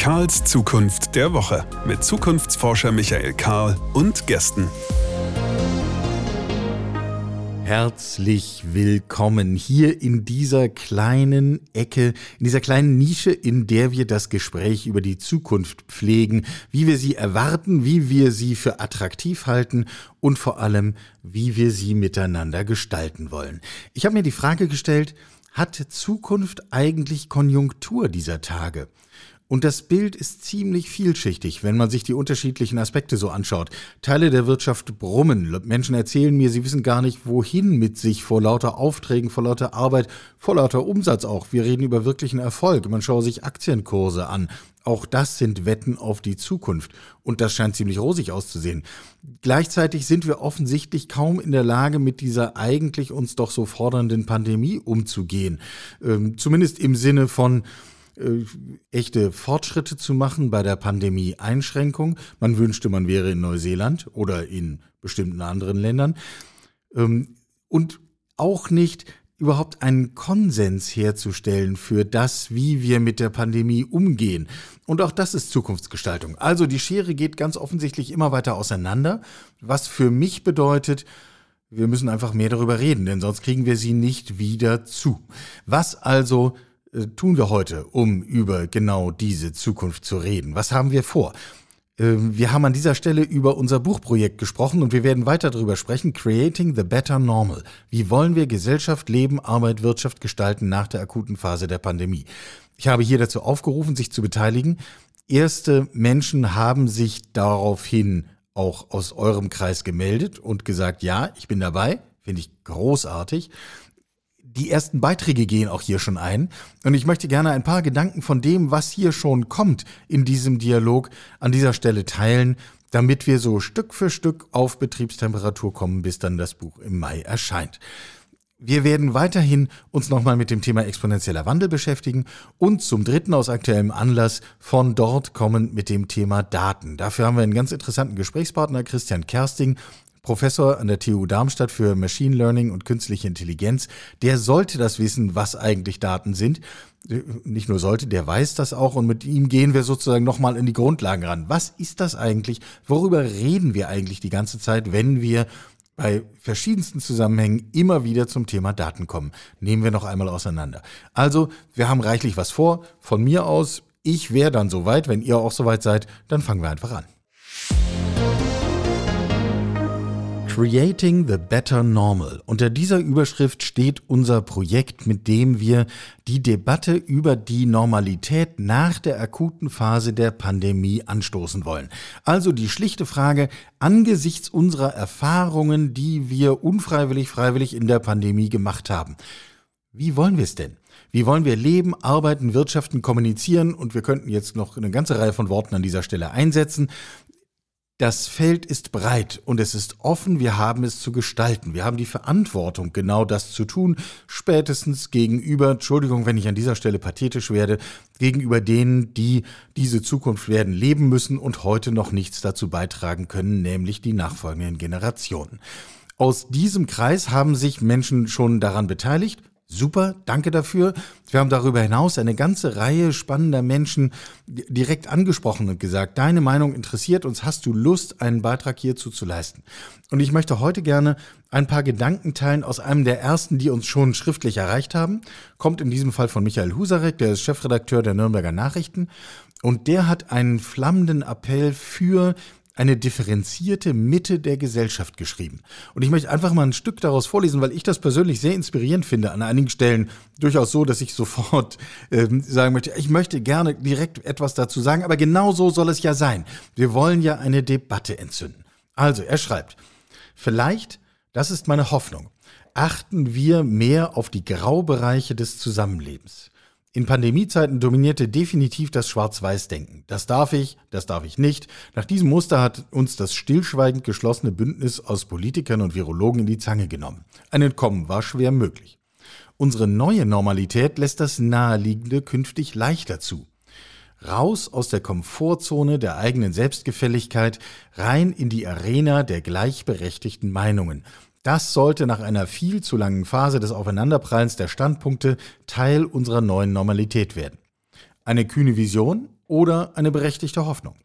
Karls Zukunft der Woche mit Zukunftsforscher Michael Karl und Gästen. Herzlich willkommen hier in dieser kleinen Ecke, in dieser kleinen Nische, in der wir das Gespräch über die Zukunft pflegen, wie wir sie erwarten, wie wir sie für attraktiv halten und vor allem, wie wir sie miteinander gestalten wollen. Ich habe mir die Frage gestellt, hat Zukunft eigentlich Konjunktur dieser Tage? Und das Bild ist ziemlich vielschichtig, wenn man sich die unterschiedlichen Aspekte so anschaut. Teile der Wirtschaft brummen. Menschen erzählen mir, sie wissen gar nicht, wohin mit sich vor lauter Aufträgen, vor lauter Arbeit, vor lauter Umsatz auch. Wir reden über wirklichen Erfolg. Man schaue sich Aktienkurse an. Auch das sind Wetten auf die Zukunft. Und das scheint ziemlich rosig auszusehen. Gleichzeitig sind wir offensichtlich kaum in der Lage, mit dieser eigentlich uns doch so fordernden Pandemie umzugehen. Ähm, zumindest im Sinne von, äh, echte Fortschritte zu machen bei der Pandemie-Einschränkung. Man wünschte, man wäre in Neuseeland oder in bestimmten anderen Ländern. Ähm, und auch nicht überhaupt einen Konsens herzustellen für das, wie wir mit der Pandemie umgehen. Und auch das ist Zukunftsgestaltung. Also die Schere geht ganz offensichtlich immer weiter auseinander, was für mich bedeutet, wir müssen einfach mehr darüber reden, denn sonst kriegen wir sie nicht wieder zu. Was also tun wir heute, um über genau diese Zukunft zu reden? Was haben wir vor? Ähm, wir haben an dieser Stelle über unser Buchprojekt gesprochen und wir werden weiter darüber sprechen. Creating the Better Normal. Wie wollen wir Gesellschaft, Leben, Arbeit, Wirtschaft gestalten nach der akuten Phase der Pandemie? Ich habe hier dazu aufgerufen, sich zu beteiligen. Erste Menschen haben sich daraufhin auch aus eurem Kreis gemeldet und gesagt, ja, ich bin dabei. Finde ich großartig die ersten Beiträge gehen auch hier schon ein. Und ich möchte gerne ein paar Gedanken von dem, was hier schon kommt in diesem Dialog, an dieser Stelle teilen, damit wir so Stück für Stück auf Betriebstemperatur kommen, bis dann das Buch im Mai erscheint. Wir werden weiterhin uns nochmal mit dem Thema exponentieller Wandel beschäftigen und zum dritten aus aktuellem Anlass von dort kommen mit dem Thema Daten. Dafür haben wir einen ganz interessanten Gesprächspartner, Christian Kersting Professor an der TU Darmstadt für Machine Learning und künstliche Intelligenz, der sollte das wissen, was eigentlich Daten sind. Nicht nur sollte, der weiß das auch und mit ihm gehen wir sozusagen nochmal in die Grundlagen ran. Was ist das eigentlich? Worüber reden wir eigentlich die ganze Zeit, wenn wir bei verschiedensten Zusammenhängen immer wieder zum Thema Daten kommen? Nehmen wir noch einmal auseinander. Also, wir haben reichlich was vor. Von mir aus, ich wäre dann soweit. Wenn ihr auch soweit seid, dann fangen wir einfach an. Creating the Better Normal. Unter dieser Überschrift steht unser Projekt, mit dem wir die Debatte über die Normalität nach der akuten Phase der Pandemie anstoßen wollen. Also die schlichte Frage, angesichts unserer Erfahrungen, die wir unfreiwillig, freiwillig in der Pandemie gemacht haben, wie wollen wir es denn? Wie wollen wir leben, arbeiten, wirtschaften, kommunizieren? Und wir könnten jetzt noch eine ganze Reihe von Worten an dieser Stelle einsetzen. Das Feld ist breit und es ist offen, wir haben es zu gestalten. Wir haben die Verantwortung, genau das zu tun, spätestens gegenüber, Entschuldigung, wenn ich an dieser Stelle pathetisch werde, gegenüber denen, die diese Zukunft werden leben müssen und heute noch nichts dazu beitragen können, nämlich die nachfolgenden Generationen. Aus diesem Kreis haben sich Menschen schon daran beteiligt, Super, danke dafür. Wir haben darüber hinaus eine ganze Reihe spannender Menschen direkt angesprochen und gesagt, deine Meinung interessiert uns, hast du Lust, einen Beitrag hierzu zu leisten? Und ich möchte heute gerne ein paar Gedanken teilen aus einem der ersten, die uns schon schriftlich erreicht haben. Kommt in diesem Fall von Michael Husarek, der ist Chefredakteur der Nürnberger Nachrichten. Und der hat einen flammenden Appell für eine differenzierte Mitte der Gesellschaft geschrieben. Und ich möchte einfach mal ein Stück daraus vorlesen, weil ich das persönlich sehr inspirierend finde. An einigen Stellen durchaus so, dass ich sofort äh, sagen möchte, ich möchte gerne direkt etwas dazu sagen, aber genau so soll es ja sein. Wir wollen ja eine Debatte entzünden. Also, er schreibt, vielleicht, das ist meine Hoffnung, achten wir mehr auf die Graubereiche des Zusammenlebens. In Pandemiezeiten dominierte definitiv das Schwarz-Weiß-Denken. Das darf ich, das darf ich nicht. Nach diesem Muster hat uns das stillschweigend geschlossene Bündnis aus Politikern und Virologen in die Zange genommen. Ein Entkommen war schwer möglich. Unsere neue Normalität lässt das Naheliegende künftig leichter zu. Raus aus der Komfortzone der eigenen Selbstgefälligkeit, rein in die Arena der gleichberechtigten Meinungen. Das sollte nach einer viel zu langen Phase des Aufeinanderprallens der Standpunkte Teil unserer neuen Normalität werden. Eine kühne Vision oder eine berechtigte Hoffnung?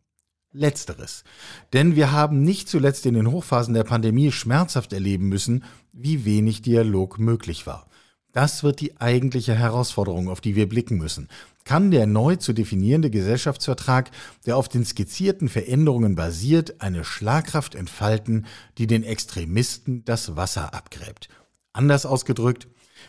Letzteres. Denn wir haben nicht zuletzt in den Hochphasen der Pandemie schmerzhaft erleben müssen, wie wenig Dialog möglich war. Das wird die eigentliche Herausforderung, auf die wir blicken müssen. Kann der neu zu definierende Gesellschaftsvertrag, der auf den skizzierten Veränderungen basiert, eine Schlagkraft entfalten, die den Extremisten das Wasser abgräbt? Anders ausgedrückt,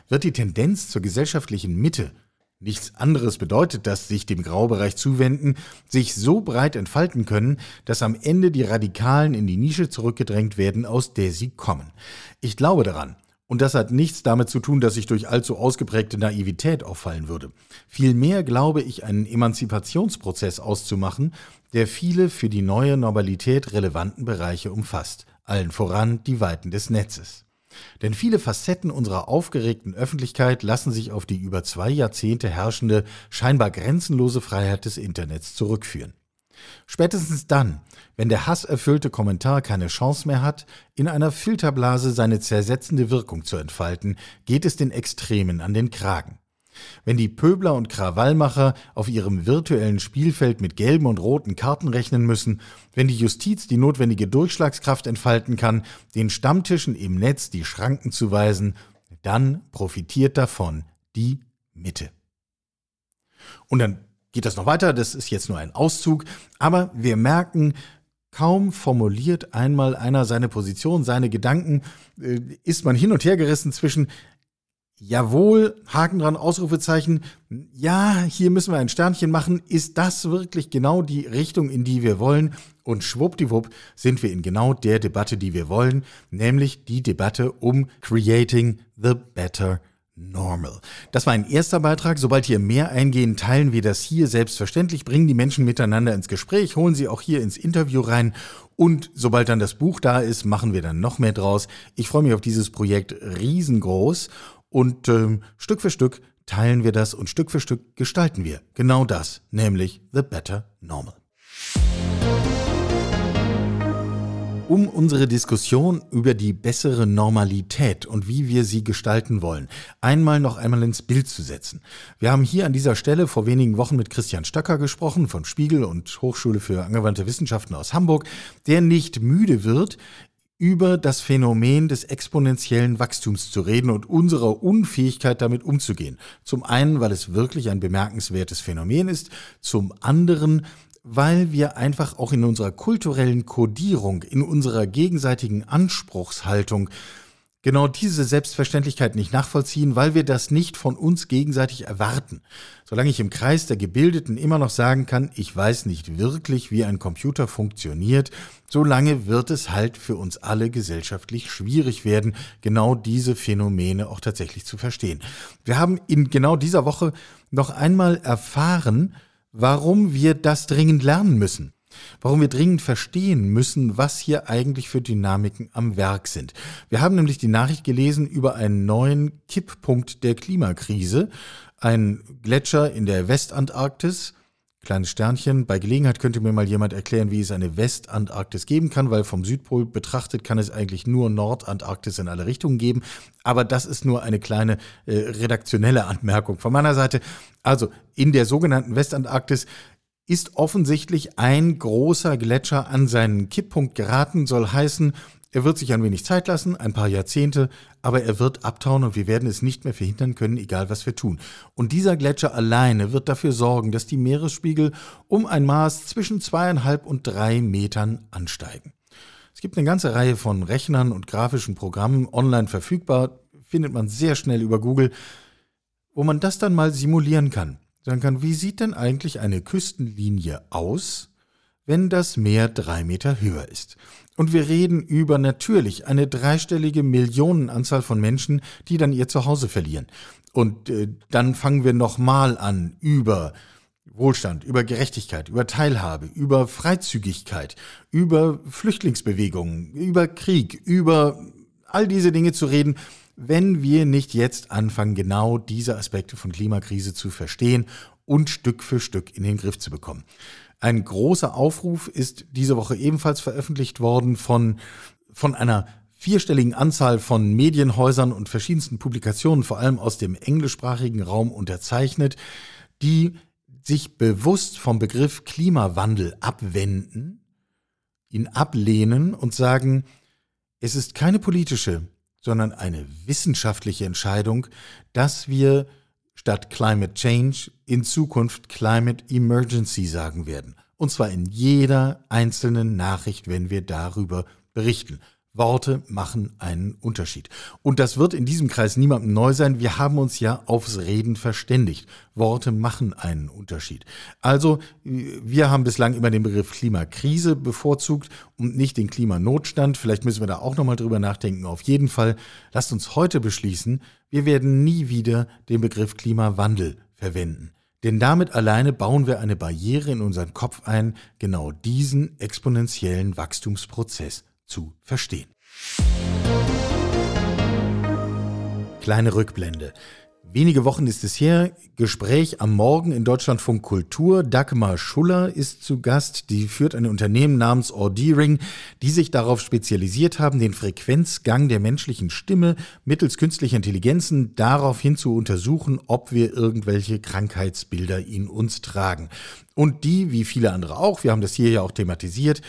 wird die Tendenz zur gesellschaftlichen Mitte Nichts anderes bedeutet das, sich dem Graubereich zuwenden, sich so breit entfalten können, dass am Ende die Radikalen in die Nische zurückgedrängt werden, aus der sie kommen. Ich glaube daran. Und das hat nichts damit zu tun, dass ich durch allzu ausgeprägte Naivität auffallen würde. Vielmehr glaube ich, einen Emanzipationsprozess auszumachen, der viele für die neue Normalität relevanten Bereiche umfasst, allen voran die Weiten des Netzes. Denn viele Facetten unserer aufgeregten Öffentlichkeit lassen sich auf die über zwei Jahrzehnte herrschende, scheinbar grenzenlose Freiheit des Internets zurückführen. Spätestens dann, wenn der hasserfüllte Kommentar keine Chance mehr hat, in einer Filterblase seine zersetzende Wirkung zu entfalten, geht es den Extremen an den Kragen. Wenn die Pöbler und Krawallmacher auf ihrem virtuellen Spielfeld mit gelben und roten Karten rechnen müssen, wenn die Justiz die notwendige Durchschlagskraft entfalten kann, den Stammtischen im Netz die Schranken zu weisen, dann profitiert davon die Mitte. Und dann geht das noch weiter, das ist jetzt nur ein Auszug, aber wir merken, Kaum formuliert einmal einer seine Position, seine Gedanken, äh, ist man hin und her gerissen zwischen, Jawohl, Haken dran, Ausrufezeichen. Ja, hier müssen wir ein Sternchen machen. Ist das wirklich genau die Richtung, in die wir wollen? Und schwuppdiwupp sind wir in genau der Debatte, die wir wollen, nämlich die Debatte um Creating the Better Normal. Das war ein erster Beitrag. Sobald hier mehr eingehen, teilen wir das hier selbstverständlich, bringen die Menschen miteinander ins Gespräch, holen sie auch hier ins Interview rein und sobald dann das Buch da ist, machen wir dann noch mehr draus. Ich freue mich auf dieses Projekt riesengroß und ähm, Stück für Stück teilen wir das und Stück für Stück gestalten wir genau das, nämlich The Better Normal. Um unsere Diskussion über die bessere Normalität und wie wir sie gestalten wollen, einmal noch einmal ins Bild zu setzen. Wir haben hier an dieser Stelle vor wenigen Wochen mit Christian Stöcker gesprochen von Spiegel und Hochschule für angewandte Wissenschaften aus Hamburg, der nicht müde wird, über das Phänomen des exponentiellen Wachstums zu reden und unserer Unfähigkeit damit umzugehen. Zum einen, weil es wirklich ein bemerkenswertes Phänomen ist, zum anderen, weil wir einfach auch in unserer kulturellen Kodierung, in unserer gegenseitigen Anspruchshaltung genau diese Selbstverständlichkeit nicht nachvollziehen, weil wir das nicht von uns gegenseitig erwarten. Solange ich im Kreis der Gebildeten immer noch sagen kann, ich weiß nicht wirklich, wie ein Computer funktioniert, solange wird es halt für uns alle gesellschaftlich schwierig werden, genau diese Phänomene auch tatsächlich zu verstehen. Wir haben in genau dieser Woche noch einmal erfahren, warum wir das dringend lernen müssen warum wir dringend verstehen müssen, was hier eigentlich für Dynamiken am Werk sind. Wir haben nämlich die Nachricht gelesen über einen neuen Kipppunkt der Klimakrise, ein Gletscher in der Westantarktis, kleines Sternchen. Bei Gelegenheit könnte mir mal jemand erklären, wie es eine Westantarktis geben kann, weil vom Südpol betrachtet kann es eigentlich nur Nordantarktis in alle Richtungen geben. Aber das ist nur eine kleine äh, redaktionelle Anmerkung von meiner Seite. Also in der sogenannten Westantarktis ist offensichtlich ein großer Gletscher an seinen Kipppunkt geraten, soll heißen, er wird sich ein wenig Zeit lassen, ein paar Jahrzehnte, aber er wird abtauen und wir werden es nicht mehr verhindern können, egal was wir tun. Und dieser Gletscher alleine wird dafür sorgen, dass die Meeresspiegel um ein Maß zwischen zweieinhalb und drei Metern ansteigen. Es gibt eine ganze Reihe von Rechnern und grafischen Programmen online verfügbar, findet man sehr schnell über Google, wo man das dann mal simulieren kann sagen kann, wie sieht denn eigentlich eine Küstenlinie aus, wenn das Meer drei Meter höher ist? Und wir reden über natürlich eine dreistellige Millionenanzahl von Menschen, die dann ihr Zuhause verlieren. Und äh, dann fangen wir nochmal an über Wohlstand, über Gerechtigkeit, über Teilhabe, über Freizügigkeit, über Flüchtlingsbewegungen, über Krieg, über all diese Dinge zu reden, wenn wir nicht jetzt anfangen, genau diese Aspekte von Klimakrise zu verstehen und Stück für Stück in den Griff zu bekommen. Ein großer Aufruf ist diese Woche ebenfalls veröffentlicht worden von, von einer vierstelligen Anzahl von Medienhäusern und verschiedensten Publikationen, vor allem aus dem englischsprachigen Raum unterzeichnet, die sich bewusst vom Begriff Klimawandel abwenden, ihn ablehnen und sagen, es ist keine politische, sondern eine wissenschaftliche Entscheidung, dass wir statt Climate Change in Zukunft Climate Emergency sagen werden. Und zwar in jeder einzelnen Nachricht, wenn wir darüber berichten. Worte machen einen Unterschied. Und das wird in diesem Kreis niemandem neu sein. Wir haben uns ja aufs Reden verständigt. Worte machen einen Unterschied. Also, wir haben bislang immer den Begriff Klimakrise bevorzugt und nicht den Klimanotstand. Vielleicht müssen wir da auch nochmal drüber nachdenken. Auf jeden Fall, lasst uns heute beschließen, wir werden nie wieder den Begriff Klimawandel verwenden. Denn damit alleine bauen wir eine Barriere in unseren Kopf ein, genau diesen exponentiellen Wachstumsprozess zu verstehen. Kleine Rückblende. Wenige Wochen ist es her, Gespräch am Morgen in Deutschlandfunk Kultur. Dagmar Schuller ist zu Gast. Die führt ein Unternehmen namens Audiring, die sich darauf spezialisiert haben, den Frequenzgang der menschlichen Stimme mittels künstlicher Intelligenzen daraufhin zu untersuchen, ob wir irgendwelche Krankheitsbilder in uns tragen. Und die, wie viele andere auch, wir haben das hier ja auch thematisiert,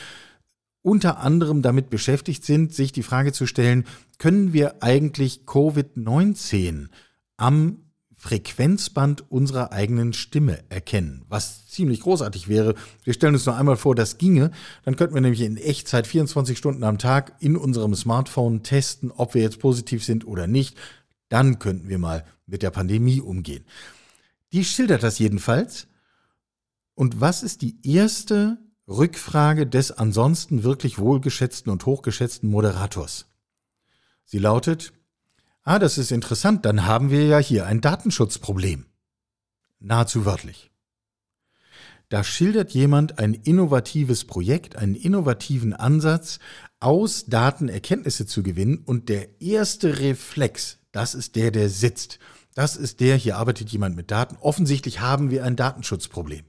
unter anderem damit beschäftigt sind, sich die Frage zu stellen, können wir eigentlich Covid-19 am Frequenzband unserer eigenen Stimme erkennen, was ziemlich großartig wäre. Wir stellen uns noch einmal vor, das ginge, dann könnten wir nämlich in Echtzeit 24 Stunden am Tag in unserem Smartphone testen, ob wir jetzt positiv sind oder nicht. Dann könnten wir mal mit der Pandemie umgehen. Die schildert das jedenfalls. Und was ist die erste Rückfrage des ansonsten wirklich wohlgeschätzten und hochgeschätzten Moderators. Sie lautet, ah, das ist interessant, dann haben wir ja hier ein Datenschutzproblem. Nahezu wörtlich. Da schildert jemand ein innovatives Projekt, einen innovativen Ansatz, aus Daten Erkenntnisse zu gewinnen und der erste Reflex, das ist der, der sitzt. Das ist der, hier arbeitet jemand mit Daten. Offensichtlich haben wir ein Datenschutzproblem.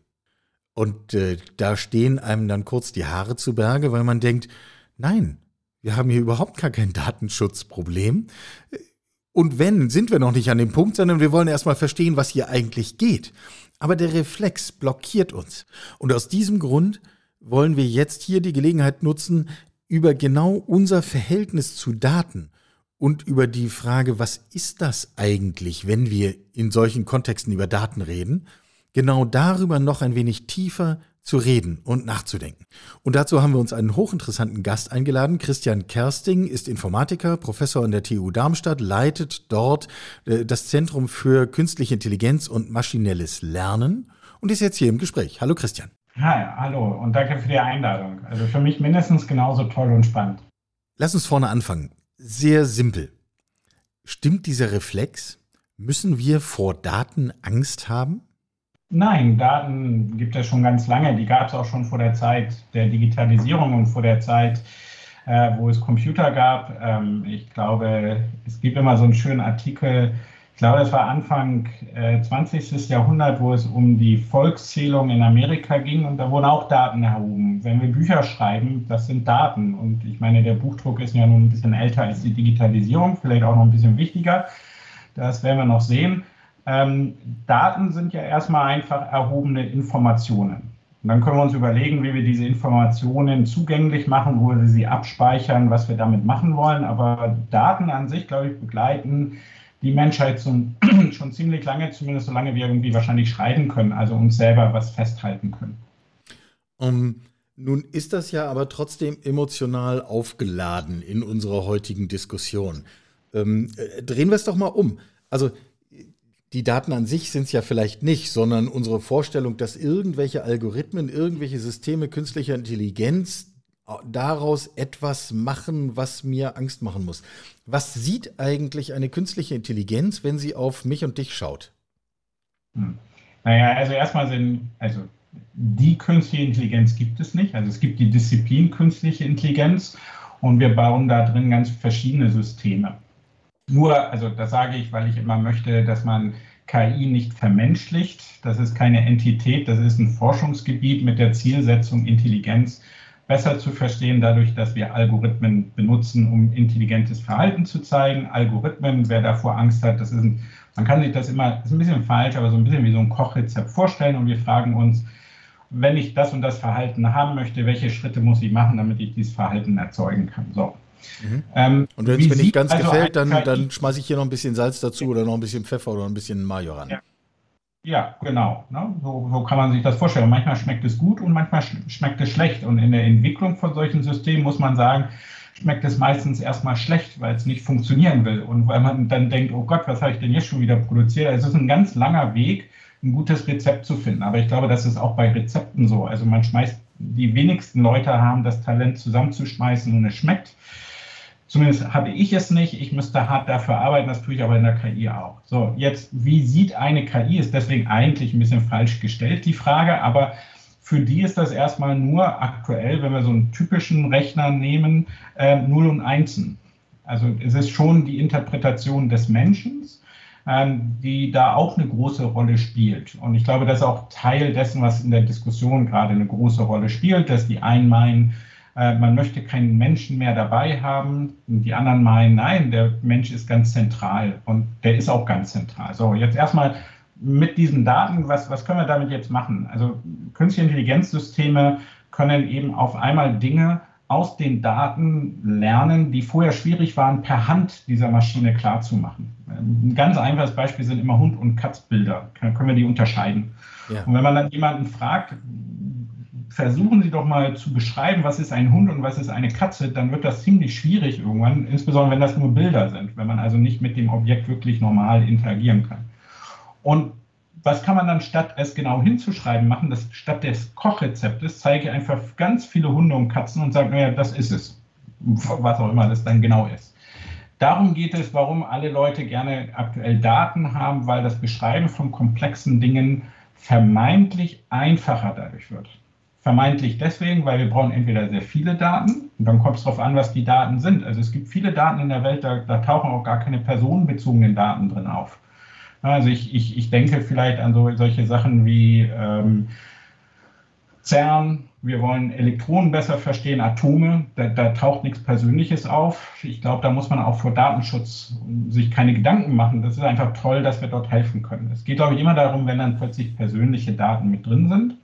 Und äh, da stehen einem dann kurz die Haare zu Berge, weil man denkt, nein, wir haben hier überhaupt gar kein Datenschutzproblem. Und wenn, sind wir noch nicht an dem Punkt, sondern wir wollen erstmal verstehen, was hier eigentlich geht. Aber der Reflex blockiert uns. Und aus diesem Grund wollen wir jetzt hier die Gelegenheit nutzen, über genau unser Verhältnis zu Daten und über die Frage, was ist das eigentlich, wenn wir in solchen Kontexten über Daten reden, genau darüber noch ein wenig tiefer zu reden und nachzudenken. Und dazu haben wir uns einen hochinteressanten Gast eingeladen. Christian Kersting ist Informatiker, Professor an der TU Darmstadt, leitet dort äh, das Zentrum für künstliche Intelligenz und maschinelles Lernen und ist jetzt hier im Gespräch. Hallo Christian. Hi, hallo und danke für die Einladung. Also für mich mindestens genauso toll und spannend. Lass uns vorne anfangen. Sehr simpel. Stimmt dieser Reflex? Müssen wir vor Daten Angst haben? Nein, Daten gibt es schon ganz lange. Die gab es auch schon vor der Zeit der Digitalisierung und vor der Zeit, äh, wo es Computer gab. Ähm, ich glaube, es gibt immer so einen schönen Artikel, ich glaube, das war Anfang äh, 20. Jahrhundert, wo es um die Volkszählung in Amerika ging und da wurden auch Daten erhoben. Wenn wir Bücher schreiben, das sind Daten. Und ich meine, der Buchdruck ist ja nun ein bisschen älter als die Digitalisierung, vielleicht auch noch ein bisschen wichtiger. Das werden wir noch sehen. Ähm, Daten sind ja erstmal einfach erhobene Informationen. Und dann können wir uns überlegen, wie wir diese Informationen zugänglich machen, wo wir sie abspeichern, was wir damit machen wollen. Aber Daten an sich, glaube ich, begleiten die Menschheit zum, schon ziemlich lange, zumindest solange wir irgendwie wahrscheinlich schreiben können, also uns selber was festhalten können. Um, nun ist das ja aber trotzdem emotional aufgeladen in unserer heutigen Diskussion. Ähm, äh, drehen wir es doch mal um. Also die Daten an sich sind es ja vielleicht nicht, sondern unsere Vorstellung, dass irgendwelche Algorithmen, irgendwelche Systeme künstlicher Intelligenz äh, daraus etwas machen, was mir Angst machen muss. Was sieht eigentlich eine künstliche Intelligenz, wenn sie auf mich und dich schaut? Hm. Naja, also erstmal sind, also die künstliche Intelligenz gibt es nicht. Also es gibt die Disziplin künstliche Intelligenz und wir bauen da drin ganz verschiedene Systeme. Nur, also das sage ich, weil ich immer möchte, dass man KI nicht vermenschlicht. Das ist keine Entität, das ist ein Forschungsgebiet mit der Zielsetzung, Intelligenz besser zu verstehen, dadurch, dass wir Algorithmen benutzen, um intelligentes Verhalten zu zeigen. Algorithmen, wer davor Angst hat, das ist ein, man kann sich das immer, ist ein bisschen falsch, aber so ein bisschen wie so ein Kochrezept vorstellen und wir fragen uns, wenn ich das und das Verhalten haben möchte, welche Schritte muss ich machen, damit ich dieses Verhalten erzeugen kann. So. Mhm. Ähm, und wenn es mir nicht ganz also gefällt, dann, dann schmeiße ich hier noch ein bisschen Salz dazu oder noch ein bisschen Pfeffer oder ein bisschen Mayo ran. Ja. Ja, genau. Ne? So, so, kann man sich das vorstellen. Manchmal schmeckt es gut und manchmal schmeckt es schlecht. Und in der Entwicklung von solchen Systemen muss man sagen, schmeckt es meistens erstmal schlecht, weil es nicht funktionieren will. Und weil man dann denkt, oh Gott, was habe ich denn jetzt schon wieder produziert? Also es ist ein ganz langer Weg, ein gutes Rezept zu finden. Aber ich glaube, das ist auch bei Rezepten so. Also man schmeißt, die wenigsten Leute haben das Talent zusammenzuschmeißen und es schmeckt. Zumindest habe ich es nicht. Ich müsste hart dafür arbeiten, das tue ich aber in der KI auch. So, jetzt, wie sieht eine KI? Ist deswegen eigentlich ein bisschen falsch gestellt, die Frage, aber für die ist das erstmal nur aktuell, wenn wir so einen typischen Rechner nehmen, äh, Null und Einsen. Also es ist schon die Interpretation des Menschen, ähm, die da auch eine große Rolle spielt. Und ich glaube, das ist auch Teil dessen, was in der Diskussion gerade eine große Rolle spielt, dass die einen meinen, man möchte keinen Menschen mehr dabei haben. Und die anderen meinen, nein, der Mensch ist ganz zentral und der ist auch ganz zentral. So, jetzt erstmal mit diesen Daten, was, was können wir damit jetzt machen? Also künstliche Intelligenzsysteme können eben auf einmal Dinge aus den Daten lernen, die vorher schwierig waren, per Hand dieser Maschine klarzumachen. Ein ganz einfaches Beispiel sind immer Hund- und Katzbilder. Können wir die unterscheiden? Ja. Und wenn man dann jemanden fragt, versuchen Sie doch mal zu beschreiben, was ist ein Hund und was ist eine Katze, dann wird das ziemlich schwierig irgendwann, insbesondere wenn das nur Bilder sind, wenn man also nicht mit dem Objekt wirklich normal interagieren kann. Und was kann man dann statt es genau hinzuschreiben machen, dass statt des Kochrezeptes zeige ich einfach ganz viele Hunde und Katzen und sage, naja, das ist es, was auch immer das dann genau ist. Darum geht es, warum alle Leute gerne aktuell Daten haben, weil das Beschreiben von komplexen Dingen vermeintlich einfacher dadurch wird. Vermeintlich deswegen, weil wir brauchen entweder sehr viele Daten und dann kommt es darauf an, was die Daten sind. Also es gibt viele Daten in der Welt, da, da tauchen auch gar keine personenbezogenen Daten drin auf. Also ich, ich, ich denke vielleicht an so, solche Sachen wie ähm, CERN, wir wollen Elektronen besser verstehen, Atome, da, da taucht nichts Persönliches auf. Ich glaube, da muss man auch vor Datenschutz sich keine Gedanken machen. Das ist einfach toll, dass wir dort helfen können. Es geht, glaube ich, immer darum, wenn dann plötzlich persönliche Daten mit drin sind.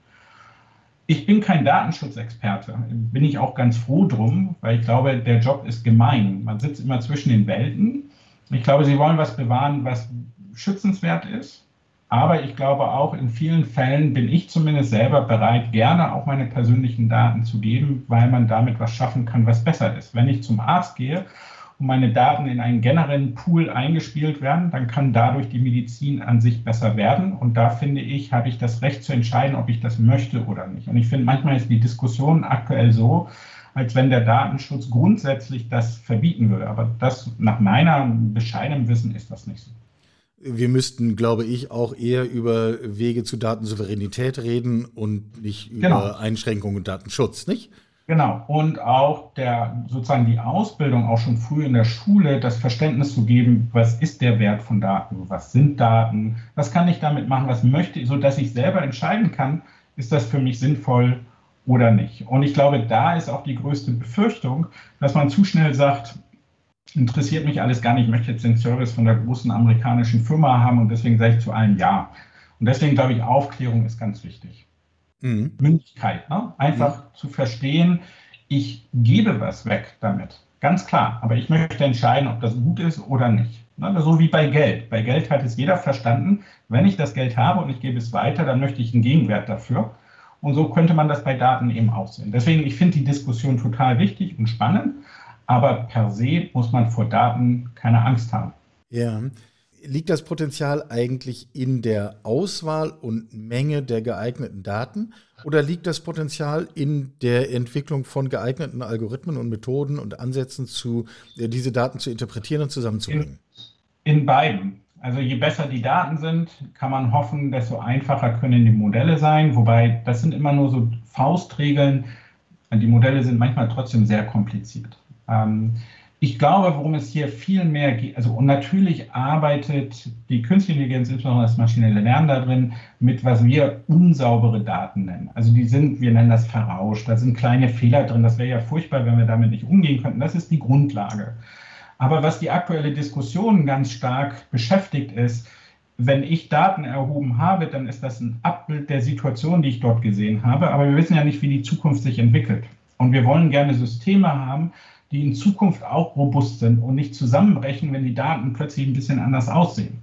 Ich bin kein Datenschutzexperte, bin ich auch ganz froh drum, weil ich glaube, der Job ist gemein. Man sitzt immer zwischen den Welten. Ich glaube, Sie wollen was bewahren, was schützenswert ist. Aber ich glaube auch, in vielen Fällen bin ich zumindest selber bereit, gerne auch meine persönlichen Daten zu geben, weil man damit was schaffen kann, was besser ist. Wenn ich zum Arzt gehe und meine Daten in einen generellen Pool eingespielt werden, dann kann dadurch die Medizin an sich besser werden. Und da finde ich, habe ich das Recht zu entscheiden, ob ich das möchte oder nicht. Und ich finde, manchmal ist die Diskussion aktuell so, als wenn der Datenschutz grundsätzlich das verbieten würde. Aber das nach meinem bescheidenen Wissen ist das nicht so. Wir müssten, glaube ich, auch eher über Wege zu Datensouveränität reden und nicht über genau. Einschränkungen und Datenschutz, nicht? Genau, und auch der sozusagen die Ausbildung auch schon früh in der Schule, das Verständnis zu geben, was ist der Wert von Daten, was sind Daten, was kann ich damit machen, was möchte ich, sodass ich selber entscheiden kann, ist das für mich sinnvoll oder nicht. Und ich glaube, da ist auch die größte Befürchtung, dass man zu schnell sagt, interessiert mich alles gar nicht, ich möchte jetzt den Service von der großen amerikanischen Firma haben und deswegen sage ich zu allen Ja. Und deswegen glaube ich, Aufklärung ist ganz wichtig. Mhm. Mündigkeit. Ne? Einfach mhm. zu verstehen, ich gebe was weg damit. Ganz klar. Aber ich möchte entscheiden, ob das gut ist oder nicht. Ne? So wie bei Geld. Bei Geld hat es jeder verstanden, wenn ich das Geld habe und ich gebe es weiter, dann möchte ich einen Gegenwert dafür. Und so könnte man das bei Daten eben auch sehen. Deswegen, ich finde die Diskussion total wichtig und spannend, aber per se muss man vor Daten keine Angst haben. Ja liegt das Potenzial eigentlich in der Auswahl und Menge der geeigneten Daten oder liegt das Potenzial in der Entwicklung von geeigneten Algorithmen und Methoden und Ansätzen, zu, äh, diese Daten zu interpretieren und zusammenzubringen? In, in beiden. Also je besser die Daten sind, kann man hoffen, desto einfacher können die Modelle sein. Wobei das sind immer nur so Faustregeln. Die Modelle sind manchmal trotzdem sehr kompliziert. Ähm, Ich glaube, worum es hier viel mehr geht, also und natürlich arbeitet die Künstliche Intelligenz, insbesondere das maschinelle Lernen da drin, mit was wir unsaubere Daten nennen. Also die sind, wir nennen das verrauscht, da sind kleine Fehler drin. Das wäre ja furchtbar, wenn wir damit nicht umgehen könnten. Das ist die Grundlage. Aber was die aktuelle Diskussion ganz stark beschäftigt ist, wenn ich Daten erhoben habe, dann ist das ein Abbild der Situation, die ich dort gesehen habe. Aber wir wissen ja nicht, wie die Zukunft sich entwickelt. Und wir wollen gerne Systeme haben, die in Zukunft auch robust sind und nicht zusammenbrechen, wenn die Daten plötzlich ein bisschen anders aussehen.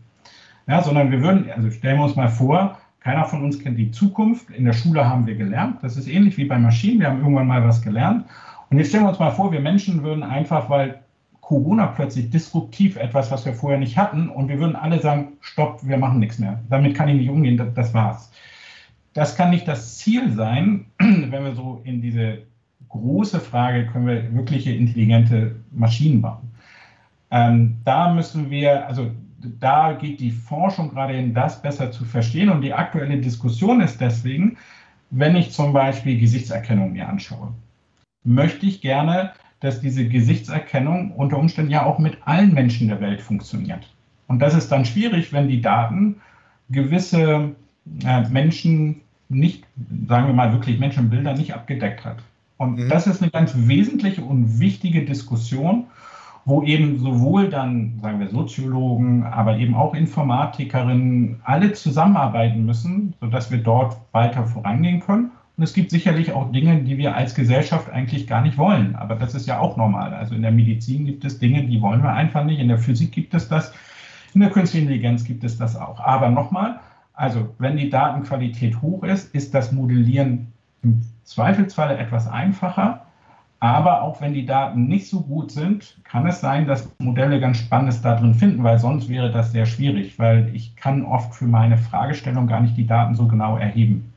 Ja, sondern wir würden, also stellen wir uns mal vor, keiner von uns kennt die Zukunft. In der Schule haben wir gelernt. Das ist ähnlich wie bei Maschinen. Wir haben irgendwann mal was gelernt. Und jetzt stellen wir uns mal vor, wir Menschen würden einfach, weil Corona plötzlich disruptiv etwas, was wir vorher nicht hatten. Und wir würden alle sagen, stopp, wir machen nichts mehr. Damit kann ich nicht umgehen, das, das war's. Das kann nicht das Ziel sein, wenn wir so in diese große Frage, können wir wirkliche intelligente Maschinen bauen. Ähm, da müssen wir, also da geht die Forschung gerade in das besser zu verstehen. Und die aktuelle Diskussion ist deswegen, wenn ich zum Beispiel Gesichtserkennung mir anschaue, möchte ich gerne dass diese Gesichtserkennung unter Umständen ja auch mit allen Menschen der Welt funktioniert. Und das ist dann schwierig, wenn die Daten gewisse äh, Menschen nicht, sagen wir mal wirklich Menschenbilder nicht abgedeckt hat. Und mhm. das ist eine ganz wesentliche und wichtige Diskussion, wo eben sowohl dann, sagen wir, Soziologen, aber eben auch Informatikerinnen alle zusammenarbeiten müssen, sodass wir dort weiter vorangehen können. Und es gibt sicherlich auch Dinge, die wir als Gesellschaft eigentlich gar nicht wollen. Aber das ist ja auch normal. Also in der Medizin gibt es Dinge, die wollen wir einfach nicht. In der Physik gibt es das. In der künstlichen Intelligenz gibt es das auch. Aber nochmal, also wenn die Datenqualität hoch ist, ist das Modellieren im Zweifelsfall etwas einfacher. Aber auch wenn die Daten nicht so gut sind, kann es sein, dass Modelle ganz Spannendes darin finden, weil sonst wäre das sehr schwierig, weil ich kann oft für meine Fragestellung gar nicht die Daten so genau erheben.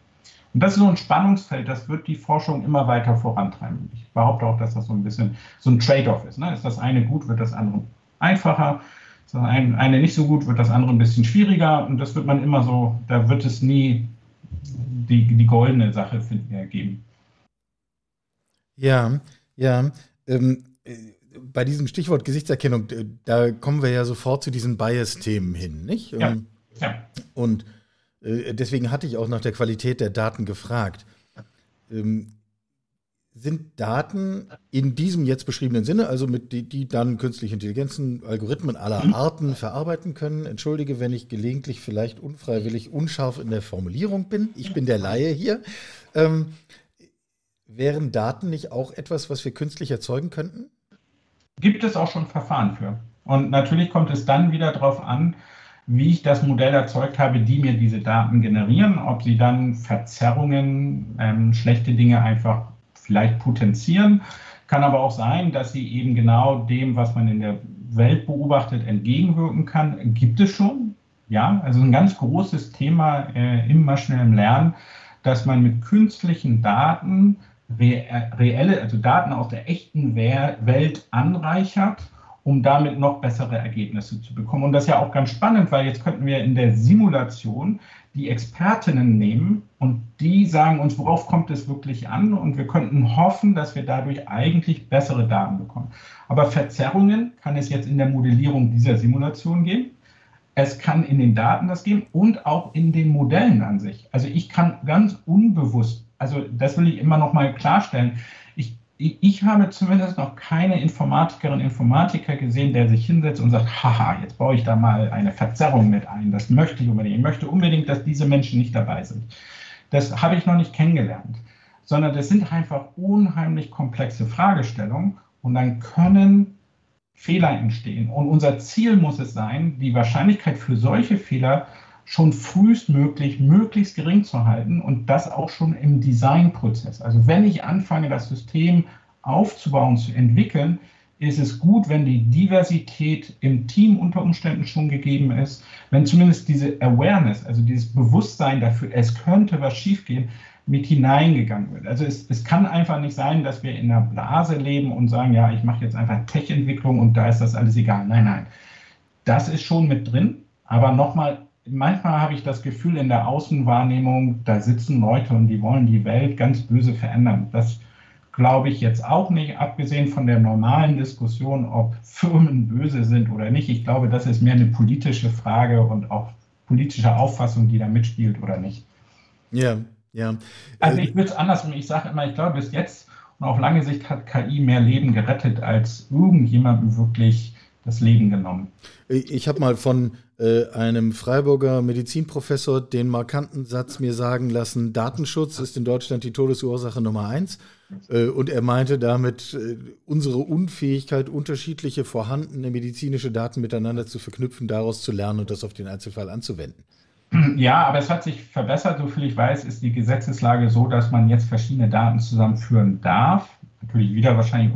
Und das ist so ein Spannungsfeld, das wird die Forschung immer weiter vorantreiben. Ich behaupte auch, dass das so ein bisschen so ein Trade-off ist. Ne? Ist das eine gut, wird das andere einfacher. Ist das eine nicht so gut, wird das andere ein bisschen schwieriger. Und das wird man immer so, da wird es nie die, die goldene Sache finden, geben. Ja, ja. Ähm, äh, bei diesem Stichwort Gesichtserkennung, äh, da kommen wir ja sofort zu diesen Bias-Themen hin, nicht? Ja. Ähm, ja. Und äh, deswegen hatte ich auch nach der Qualität der Daten gefragt. Ähm, sind Daten in diesem jetzt beschriebenen Sinne, also mit die, die dann künstliche Intelligenzen, Algorithmen aller mhm. Arten verarbeiten können? Entschuldige, wenn ich gelegentlich vielleicht unfreiwillig unscharf in der Formulierung bin. Ich bin der Laie hier. Ähm, wären Daten nicht auch etwas, was wir künstlich erzeugen könnten? Gibt es auch schon Verfahren für. Und natürlich kommt es dann wieder darauf an, wie ich das Modell erzeugt habe, die mir diese Daten generieren, ob sie dann Verzerrungen, ähm, schlechte Dinge einfach vielleicht potenzieren. Kann aber auch sein, dass sie eben genau dem, was man in der Welt beobachtet, entgegenwirken kann. Gibt es schon. Ja, also ein ganz großes Thema äh, im maschinellen Lernen, dass man mit künstlichen Daten reelle, also Daten aus der echten Welt anreichert um damit noch bessere Ergebnisse zu bekommen. Und das ist ja auch ganz spannend, weil jetzt könnten wir in der Simulation die Expertinnen nehmen und die sagen uns, worauf kommt es wirklich an und wir könnten hoffen, dass wir dadurch eigentlich bessere Daten bekommen. Aber Verzerrungen kann es jetzt in der Modellierung dieser Simulation geben. Es kann in den Daten das geben und auch in den Modellen an sich. Also ich kann ganz unbewusst, also das will ich immer noch mal klarstellen, ich habe zumindest noch keine Informatikerin, Informatiker gesehen, der sich hinsetzt und sagt, haha, jetzt baue ich da mal eine Verzerrung mit ein. Das möchte ich unbedingt. Ich möchte unbedingt, dass diese Menschen nicht dabei sind. Das habe ich noch nicht kennengelernt, sondern das sind einfach unheimlich komplexe Fragestellungen und dann können Fehler entstehen. Und unser Ziel muss es sein, die Wahrscheinlichkeit für solche Fehler schon frühestmöglich möglichst gering zu halten und das auch schon im Designprozess. Also wenn ich anfange, das System aufzubauen, zu entwickeln, ist es gut, wenn die Diversität im Team unter Umständen schon gegeben ist, wenn zumindest diese Awareness, also dieses Bewusstsein dafür, es könnte was schiefgehen, mit hineingegangen wird. Also es, es kann einfach nicht sein, dass wir in einer Blase leben und sagen, ja, ich mache jetzt einfach Tech-Entwicklung und da ist das alles egal. Nein, nein. Das ist schon mit drin, aber nochmal manchmal habe ich das Gefühl in der Außenwahrnehmung, da sitzen Leute und die wollen die Welt ganz böse verändern. Das glaube ich jetzt auch nicht, abgesehen von der normalen Diskussion, ob Firmen böse sind oder nicht. Ich glaube, das ist mehr eine politische Frage und auch politische Auffassung, die da mitspielt oder nicht. Ja, ja. Also ich würde es andersrum, ich sage immer, ich glaube, bis jetzt und auf lange Sicht hat KI mehr Leben gerettet, als irgendjemandem wirklich das Leben genommen. Ich habe mal von äh, einem Freiburger Medizinprofessor den markanten Satz mir sagen lassen, Datenschutz ist in Deutschland die Todesursache Nummer eins. Äh, und er meinte damit äh, unsere Unfähigkeit, unterschiedliche vorhandene medizinische Daten miteinander zu verknüpfen, daraus zu lernen und das auf den Einzelfall anzuwenden. Ja, aber es hat sich verbessert. Soviel ich weiß, ist die Gesetzeslage so, dass man jetzt verschiedene Daten zusammenführen darf. Natürlich wieder wahrscheinlich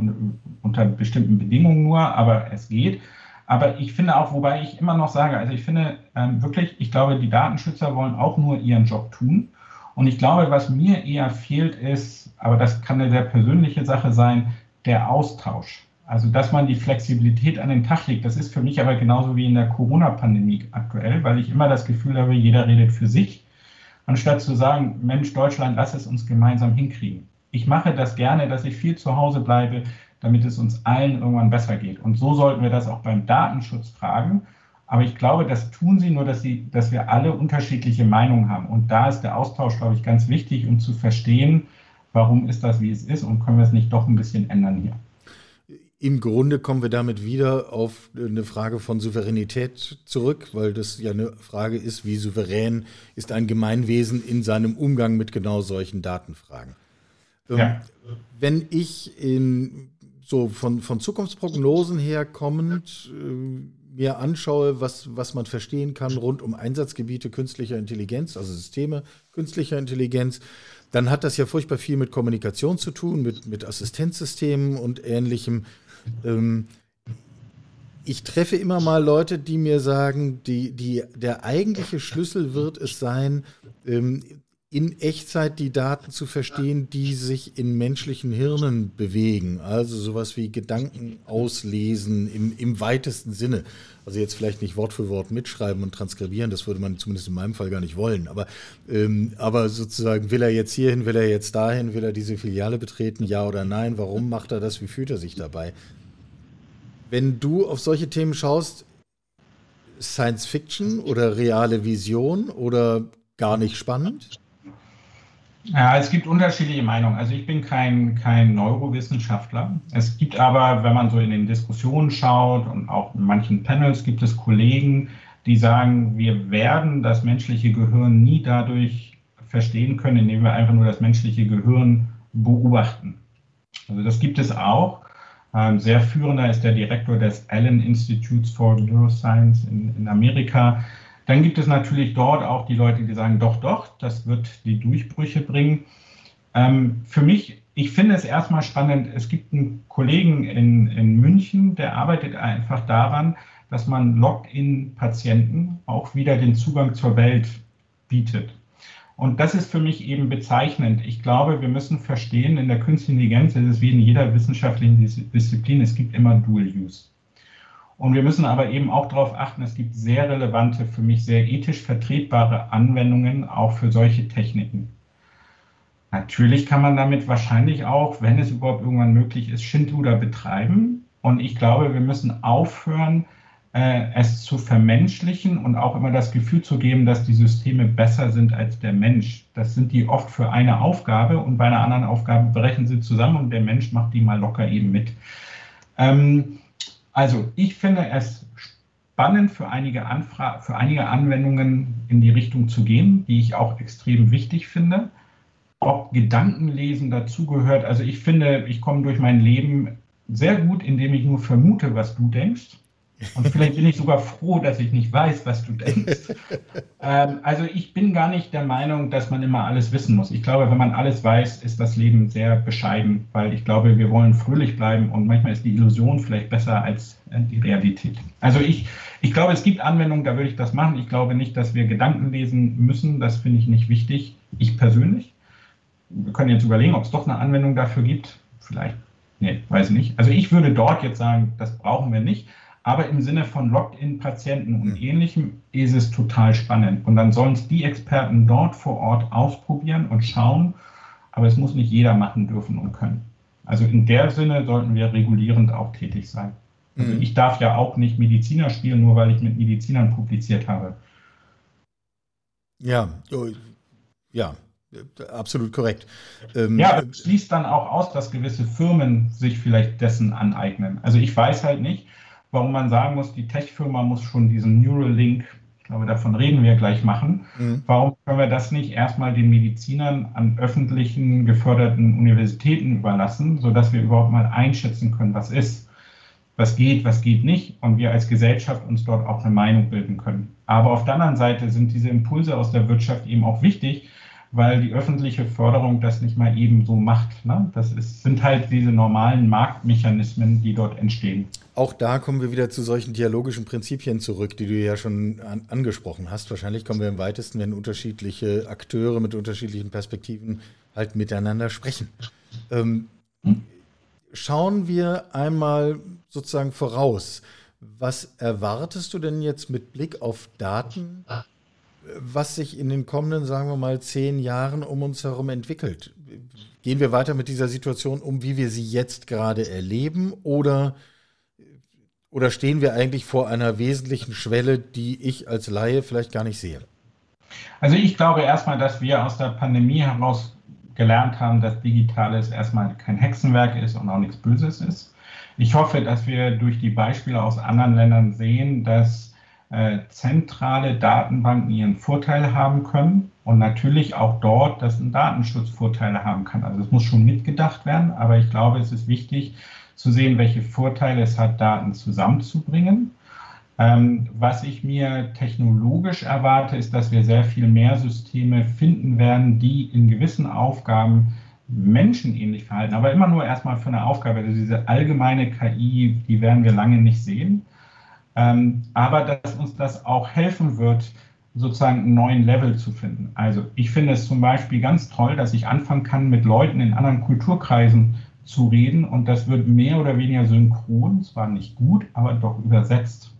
unter bestimmten Bedingungen nur, aber es geht. Aber ich finde auch, wobei ich immer noch sage, also ich finde ähm, wirklich, ich glaube, die Datenschützer wollen auch nur ihren Job tun. Und ich glaube, was mir eher fehlt, ist, aber das kann eine sehr persönliche Sache sein, der Austausch. Also, dass man die Flexibilität an den Tag legt, das ist für mich aber genauso wie in der Corona-Pandemie aktuell, weil ich immer das Gefühl habe, jeder redet für sich, anstatt zu sagen, Mensch, Deutschland, lass es uns gemeinsam hinkriegen. Ich mache das gerne, dass ich viel zu Hause bleibe, damit es uns allen irgendwann besser geht. Und so sollten wir das auch beim Datenschutz fragen. Aber ich glaube, das tun sie nur, dass, sie, dass wir alle unterschiedliche Meinungen haben. Und da ist der Austausch, glaube ich, ganz wichtig, um zu verstehen, warum ist das, wie es ist und können wir es nicht doch ein bisschen ändern hier. Im Grunde kommen wir damit wieder auf eine Frage von Souveränität zurück, weil das ja eine Frage ist, wie souverän ist ein Gemeinwesen in seinem Umgang mit genau solchen Datenfragen. Ähm, ja. Wenn ich in, so von, von Zukunftsprognosen her kommend äh, mir anschaue, was, was man verstehen kann rund um Einsatzgebiete künstlicher Intelligenz, also Systeme künstlicher Intelligenz, dann hat das ja furchtbar viel mit Kommunikation zu tun, mit, mit Assistenzsystemen und ähnlichem. Ähm, ich treffe immer mal Leute, die mir sagen, die, die, der eigentliche Schlüssel wird es sein, ähm, in Echtzeit die Daten zu verstehen, die sich in menschlichen Hirnen bewegen. Also sowas wie Gedanken auslesen im, im weitesten Sinne. Also jetzt vielleicht nicht Wort für Wort mitschreiben und transkribieren, das würde man zumindest in meinem Fall gar nicht wollen. Aber, ähm, aber sozusagen, will er jetzt hierhin, will er jetzt dahin, will er diese Filiale betreten, ja oder nein? Warum macht er das? Wie fühlt er sich dabei? Wenn du auf solche Themen schaust, Science Fiction oder reale Vision oder gar nicht spannend? Ja, es gibt unterschiedliche Meinungen. Also ich bin kein, kein Neurowissenschaftler. Es gibt aber, wenn man so in den Diskussionen schaut und auch in manchen Panels gibt es Kollegen, die sagen, wir werden das menschliche Gehirn nie dadurch verstehen können, indem wir einfach nur das menschliche Gehirn beobachten. Also das gibt es auch. Ein sehr führender ist der Direktor des Allen Institutes for Neuroscience in, in Amerika, dann gibt es natürlich dort auch die Leute, die sagen, doch, doch, das wird die Durchbrüche bringen. Ähm, für mich, ich finde es erstmal spannend, es gibt einen Kollegen in, in München, der arbeitet einfach daran, dass man Login-Patienten auch wieder den Zugang zur Welt bietet. Und das ist für mich eben bezeichnend. Ich glaube, wir müssen verstehen, in der künstlichen Intelligenz ist es wie in jeder wissenschaftlichen Disziplin, es gibt immer Dual Use. Und wir müssen aber eben auch darauf achten, es gibt sehr relevante, für mich sehr ethisch vertretbare Anwendungen auch für solche Techniken. Natürlich kann man damit wahrscheinlich auch, wenn es überhaupt irgendwann möglich ist, Schindluder betreiben. Und ich glaube, wir müssen aufhören, äh, es zu vermenschlichen und auch immer das Gefühl zu geben, dass die Systeme besser sind als der Mensch. Das sind die oft für eine Aufgabe und bei einer anderen Aufgabe brechen sie zusammen und der Mensch macht die mal locker eben mit. Ähm, also ich finde es spannend für einige, Anfra für einige Anwendungen in die Richtung zu gehen, die ich auch extrem wichtig finde. Ob Gedankenlesen dazugehört, also ich finde, ich komme durch mein Leben sehr gut, indem ich nur vermute, was du denkst. Und vielleicht bin ich sogar froh, dass ich nicht weiß, was du denkst. ähm, also ich bin gar nicht der Meinung, dass man immer alles wissen muss. Ich glaube, wenn man alles weiß, ist das Leben sehr bescheiden, weil ich glaube, wir wollen fröhlich bleiben und manchmal ist die Illusion vielleicht besser als äh, die Realität. Also ich, ich glaube, es gibt Anwendungen, da würde ich das machen. Ich glaube nicht, dass wir Gedanken lesen müssen. Das finde ich nicht wichtig. Ich persönlich. Wir können jetzt überlegen, ob es doch eine Anwendung dafür gibt. Vielleicht. Nee, weiß ich nicht. Also ich würde dort jetzt sagen, das brauchen wir nicht. Aber im Sinne von Locked-in-Patienten und ähnlichem ist es total spannend. Und dann sollen es die Experten dort vor Ort ausprobieren und schauen. Aber es muss nicht jeder machen dürfen und können. Also in der Sinne sollten wir regulierend auch tätig sein. Also mhm. ich darf ja auch nicht Mediziner spielen, nur weil ich mit Medizinern publiziert habe. Ja, oh, ja, absolut korrekt. Ähm, ja, schließt dann auch aus, dass gewisse Firmen sich vielleicht dessen aneignen. Also ich weiß halt nicht, warum man sagen muss, die Tech-Firma muss schon diesen Neuralink, ich glaube, davon reden wir gleich machen. Mhm. Warum können wir das nicht erstmal den Medizinern an öffentlichen geförderten Universitäten überlassen, sodass wir überhaupt mal einschätzen können, was ist? was geht, was geht nicht und wir als Gesellschaft uns dort auch eine Meinung bilden können. Aber auf der anderen Seite sind diese Impulse aus der Wirtschaft eben auch wichtig, weil die öffentliche Förderung das nicht mal eben so macht. Ne? Das ist, sind halt diese normalen Marktmechanismen, die dort entstehen. Auch da kommen wir wieder zu solchen dialogischen Prinzipien zurück, die du ja schon an, angesprochen hast. Wahrscheinlich kommen wir im weitesten, wenn unterschiedliche Akteure mit unterschiedlichen Perspektiven halt miteinander sprechen. Ähm, hm? Schauen wir einmal sozusagen voraus. Was erwartest du denn jetzt mit Blick auf Daten, was sich in den kommenden, sagen wir mal, zehn Jahren um uns herum entwickelt? Gehen wir weiter mit dieser Situation um, wie wir sie jetzt gerade erleben, oder, oder stehen wir eigentlich vor einer wesentlichen Schwelle, die ich als Laie vielleicht gar nicht sehe? Also ich glaube erstmal, dass wir aus der Pandemie heraus gelernt haben, dass Digitales erstmal kein Hexenwerk ist und auch nichts Böses ist. Ich hoffe, dass wir durch die Beispiele aus anderen Ländern sehen, dass äh, zentrale Datenbanken ihren Vorteil haben können und natürlich auch dort, dass ein Datenschutz Vorteile haben kann. Also es muss schon mitgedacht werden, aber ich glaube, es ist wichtig zu sehen, welche Vorteile es hat, Daten zusammenzubringen ähm, was ich mir technologisch erwarte, ist, dass wir sehr viel mehr Systeme finden werden, die in gewissen Aufgaben menschenähnlich verhalten, aber immer nur erstmal für eine Aufgabe. Also diese allgemeine KI, die werden wir lange nicht sehen. Ähm, aber dass uns das auch helfen wird, sozusagen einen neuen Level zu finden. Also ich finde es zum Beispiel ganz toll, dass ich anfangen kann, mit Leuten in anderen Kulturkreisen zu reden und das wird mehr oder weniger synchron, zwar nicht gut, aber doch übersetzt.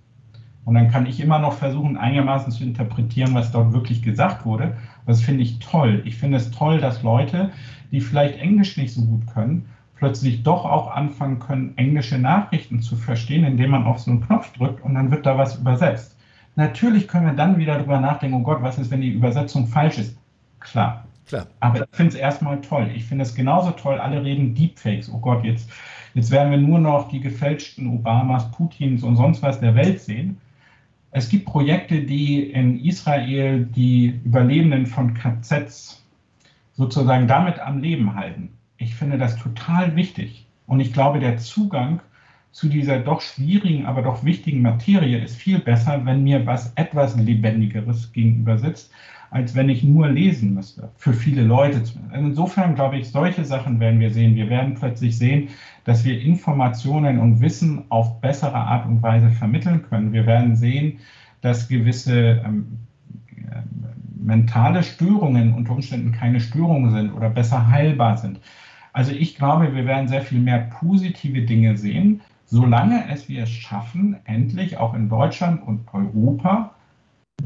Und dann kann ich immer noch versuchen, einigermaßen zu interpretieren, was dort wirklich gesagt wurde. Das finde ich toll. Ich finde es toll, dass Leute, die vielleicht Englisch nicht so gut können, plötzlich doch auch anfangen können, englische Nachrichten zu verstehen, indem man auf so einen Knopf drückt und dann wird da was übersetzt. Natürlich können wir dann wieder darüber nachdenken, oh Gott, was ist, wenn die Übersetzung falsch ist? Klar. Klar. Aber ich finde es erstmal toll. Ich finde es genauso toll, alle reden Deepfakes. Oh Gott, jetzt, jetzt werden wir nur noch die gefälschten Obamas, Putins und sonst was der Welt sehen. Es gibt Projekte, die in Israel die Überlebenden von KZs sozusagen damit am Leben halten. Ich finde das total wichtig. Und ich glaube, der Zugang zu dieser doch schwierigen, aber doch wichtigen Materie ist viel besser, wenn mir was etwas Lebendigeres gegenüber sitzt, als wenn ich nur lesen müsste. Für viele Leute. Insofern glaube ich, solche Sachen werden wir sehen. Wir werden plötzlich sehen, dass wir Informationen und Wissen auf bessere Art und Weise vermitteln können. Wir werden sehen, dass gewisse ähm, äh, mentale Störungen unter Umständen keine Störungen sind oder besser heilbar sind. Also ich glaube, wir werden sehr viel mehr positive Dinge sehen, solange es wir schaffen, endlich auch in Deutschland und Europa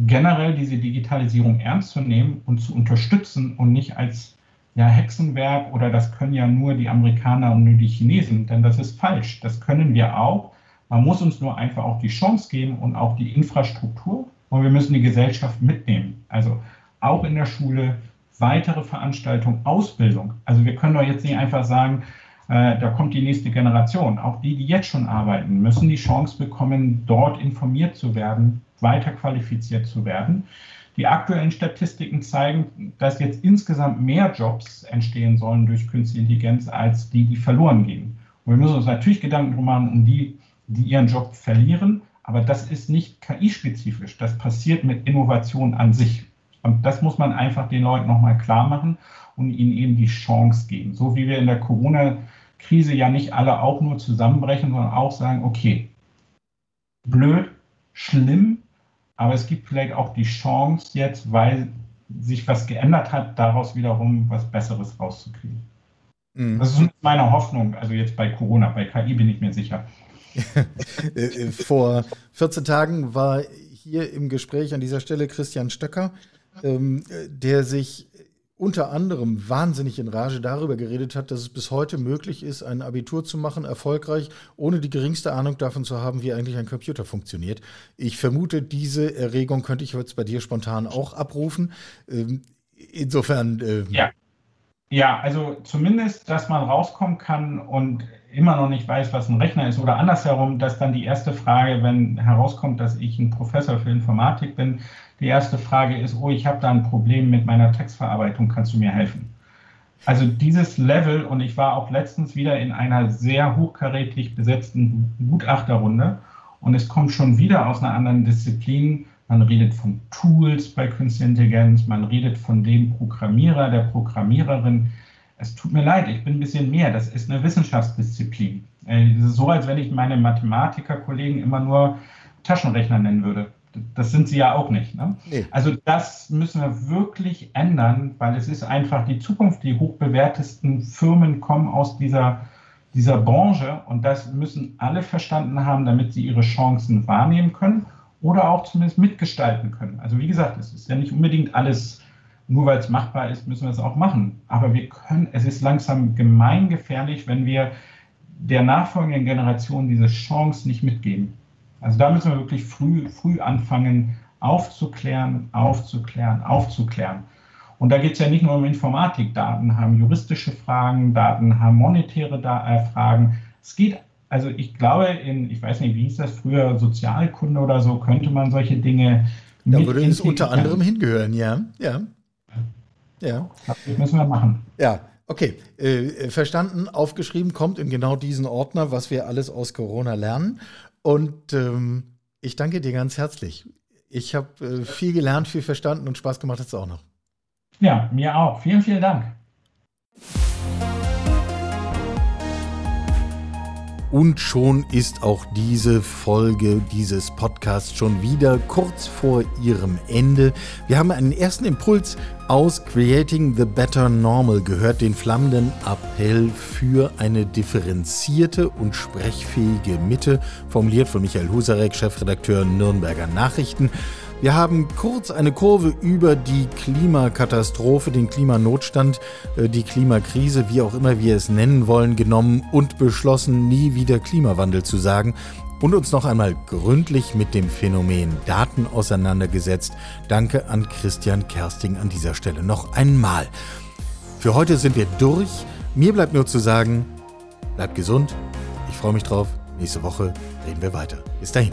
generell diese Digitalisierung ernst zu nehmen und zu unterstützen und nicht als ja, Hexenwerk oder das können ja nur die Amerikaner und nur die Chinesen, denn das ist falsch. Das können wir auch. Man muss uns nur einfach auch die Chance geben und auch die Infrastruktur und wir müssen die Gesellschaft mitnehmen. Also auch in der Schule weitere Veranstaltungen, Ausbildung. Also wir können doch jetzt nicht einfach sagen, äh, da kommt die nächste Generation. Auch die, die jetzt schon arbeiten, müssen die Chance bekommen, dort informiert zu werden, weiter qualifiziert zu werden. Die aktuellen Statistiken zeigen, dass jetzt insgesamt mehr Jobs entstehen sollen durch Künstliche Intelligenz als die, die verloren gehen. Und wir müssen uns natürlich Gedanken drum machen, um die, die ihren Job verlieren. Aber das ist nicht KI-spezifisch. Das passiert mit Innovation an sich. Und das muss man einfach den Leuten nochmal klar machen und ihnen eben die Chance geben. So wie wir in der Corona-Krise ja nicht alle auch nur zusammenbrechen, sondern auch sagen, okay, blöd, schlimm, aber es gibt vielleicht auch die Chance jetzt, weil sich was geändert hat, daraus wiederum was Besseres rauszukriegen. Mhm. Das ist meine Hoffnung, also jetzt bei Corona, bei KI bin ich mir sicher. Äh, äh, vor 14 Tagen war hier im Gespräch an dieser Stelle Christian Stöcker, ähm, der sich unter anderem wahnsinnig in Rage darüber geredet hat, dass es bis heute möglich ist, ein Abitur zu machen, erfolgreich, ohne die geringste Ahnung davon zu haben, wie eigentlich ein Computer funktioniert. Ich vermute, diese Erregung könnte ich jetzt bei dir spontan auch abrufen. Ähm, insofern. Ähm ja. Ja, also zumindest, dass man rauskommen kann und immer noch nicht weiß, was ein Rechner ist. Oder andersherum, dass dann die erste Frage, wenn herauskommt, dass ich ein Professor für Informatik bin, die erste Frage ist, oh, ich habe da ein Problem mit meiner Textverarbeitung, kannst du mir helfen? Also dieses Level, und ich war auch letztens wieder in einer sehr hochkarätig besetzten Gutachterrunde, und es kommt schon wieder aus einer anderen Disziplin. Man redet von Tools bei Künstliche Intelligenz, man redet von dem Programmierer, der Programmiererin, es tut mir leid, ich bin ein bisschen mehr. Das ist eine Wissenschaftsdisziplin. Äh, es ist so, als wenn ich meine Mathematikerkollegen immer nur Taschenrechner nennen würde. Das sind sie ja auch nicht. Ne? Nee. Also das müssen wir wirklich ändern, weil es ist einfach die Zukunft. Die hochbewertesten Firmen kommen aus dieser, dieser Branche und das müssen alle verstanden haben, damit sie ihre Chancen wahrnehmen können oder auch zumindest mitgestalten können. Also wie gesagt, es ist ja nicht unbedingt alles nur weil es machbar ist, müssen wir es auch machen. Aber wir können, es ist langsam gemeingefährlich, wenn wir der nachfolgenden Generation diese Chance nicht mitgeben. Also da müssen wir wirklich früh, früh anfangen, aufzuklären, aufzuklären, aufzuklären. Und da geht es ja nicht nur um Informatik. Daten haben juristische Fragen, Daten haben monetäre äh, Fragen. Es geht, also ich glaube, in, ich weiß nicht, wie hieß das früher, Sozialkunde oder so, könnte man solche Dinge. Da würde es unter anderem hingehören, ja. ja. Ja. Das müssen wir machen. Ja. Okay, äh, verstanden, aufgeschrieben, kommt in genau diesen Ordner, was wir alles aus Corona lernen. Und ähm, ich danke dir ganz herzlich. Ich habe äh, viel gelernt, viel verstanden und Spaß gemacht hat es auch noch. Ja, mir auch. Vielen, vielen Dank. Und schon ist auch diese Folge dieses Podcasts schon wieder kurz vor ihrem Ende. Wir haben einen ersten Impuls aus Creating the Better Normal gehört, den flammenden Appell für eine differenzierte und sprechfähige Mitte, formuliert von Michael Husarek, Chefredakteur Nürnberger Nachrichten. Wir haben kurz eine Kurve über die Klimakatastrophe, den Klimanotstand, äh, die Klimakrise, wie auch immer wir es nennen wollen, genommen und beschlossen, nie wieder Klimawandel zu sagen und uns noch einmal gründlich mit dem Phänomen Daten auseinandergesetzt. Danke an Christian Kersting an dieser Stelle noch einmal. Für heute sind wir durch. Mir bleibt nur zu sagen, bleibt gesund. Ich freue mich drauf. Nächste Woche reden wir weiter. Bis dahin.